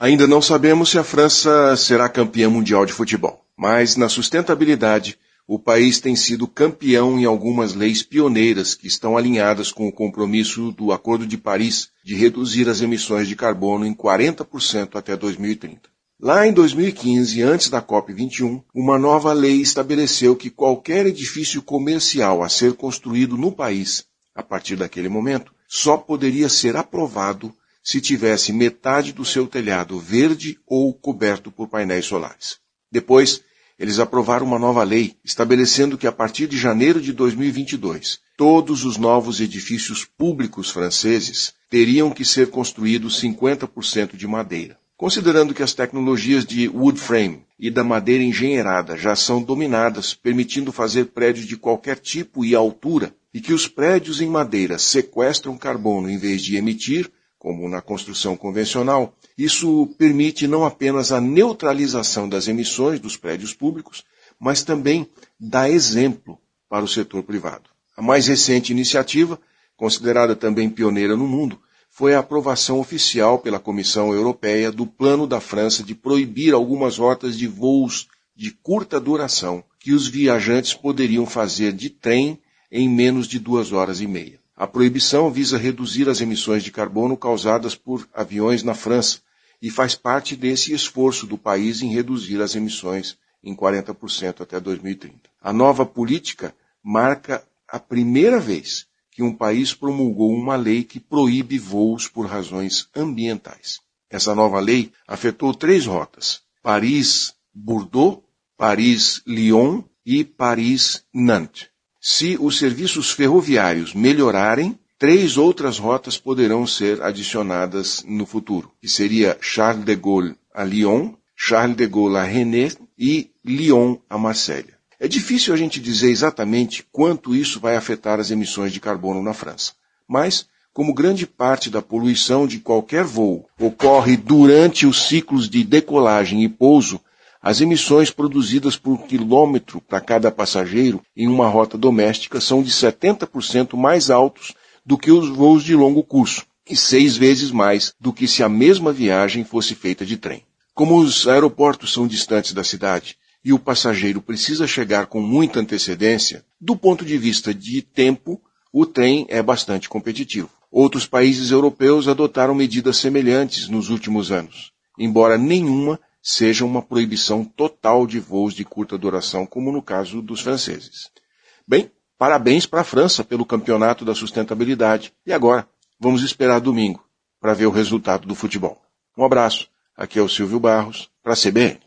Ainda não sabemos se a França será campeã mundial de futebol, mas na sustentabilidade, o país tem sido campeão em algumas leis pioneiras que estão alinhadas com o compromisso do Acordo de Paris de reduzir as emissões de carbono em 40% até 2030. Lá em 2015, antes da COP21, uma nova lei estabeleceu que qualquer edifício comercial a ser construído no país, a partir daquele momento, só poderia ser aprovado se tivesse metade do seu telhado verde ou coberto por painéis solares. Depois, eles aprovaram uma nova lei estabelecendo que a partir de janeiro de 2022, todos os novos edifícios públicos franceses teriam que ser construídos 50% de madeira. Considerando que as tecnologias de wood frame e da madeira engenheirada já são dominadas, permitindo fazer prédios de qualquer tipo e altura, e que os prédios em madeira sequestram carbono em vez de emitir, como na construção convencional, isso permite não apenas a neutralização das emissões dos prédios públicos, mas também dá exemplo para o setor privado. A mais recente iniciativa, considerada também pioneira no mundo, foi a aprovação oficial pela Comissão Europeia do plano da França de proibir algumas rotas de voos de curta duração que os viajantes poderiam fazer de trem em menos de duas horas e meia. A proibição visa reduzir as emissões de carbono causadas por aviões na França e faz parte desse esforço do país em reduzir as emissões em 40% até 2030. A nova política marca a primeira vez que um país promulgou uma lei que proíbe voos por razões ambientais. Essa nova lei afetou três rotas: Paris-Bordeaux, Paris-Lyon e Paris-Nantes. Se os serviços ferroviários melhorarem, três outras rotas poderão ser adicionadas no futuro, que seria Charles de Gaulle a Lyon, Charles de Gaulle a Rennes e Lyon a Marselha. É difícil a gente dizer exatamente quanto isso vai afetar as emissões de carbono na França. Mas, como grande parte da poluição de qualquer voo ocorre durante os ciclos de decolagem e pouso, as emissões produzidas por quilômetro para cada passageiro em uma rota doméstica são de 70% mais altos do que os voos de longo curso e seis vezes mais do que se a mesma viagem fosse feita de trem. Como os aeroportos são distantes da cidade e o passageiro precisa chegar com muita antecedência, do ponto de vista de tempo, o trem é bastante competitivo. Outros países europeus adotaram medidas semelhantes nos últimos anos, embora nenhuma seja uma proibição total de voos de curta duração, como no caso dos franceses. Bem, parabéns para a França pelo campeonato da sustentabilidade. E agora, vamos esperar domingo para ver o resultado do futebol. Um abraço. Aqui é o Silvio Barros, para a CBN.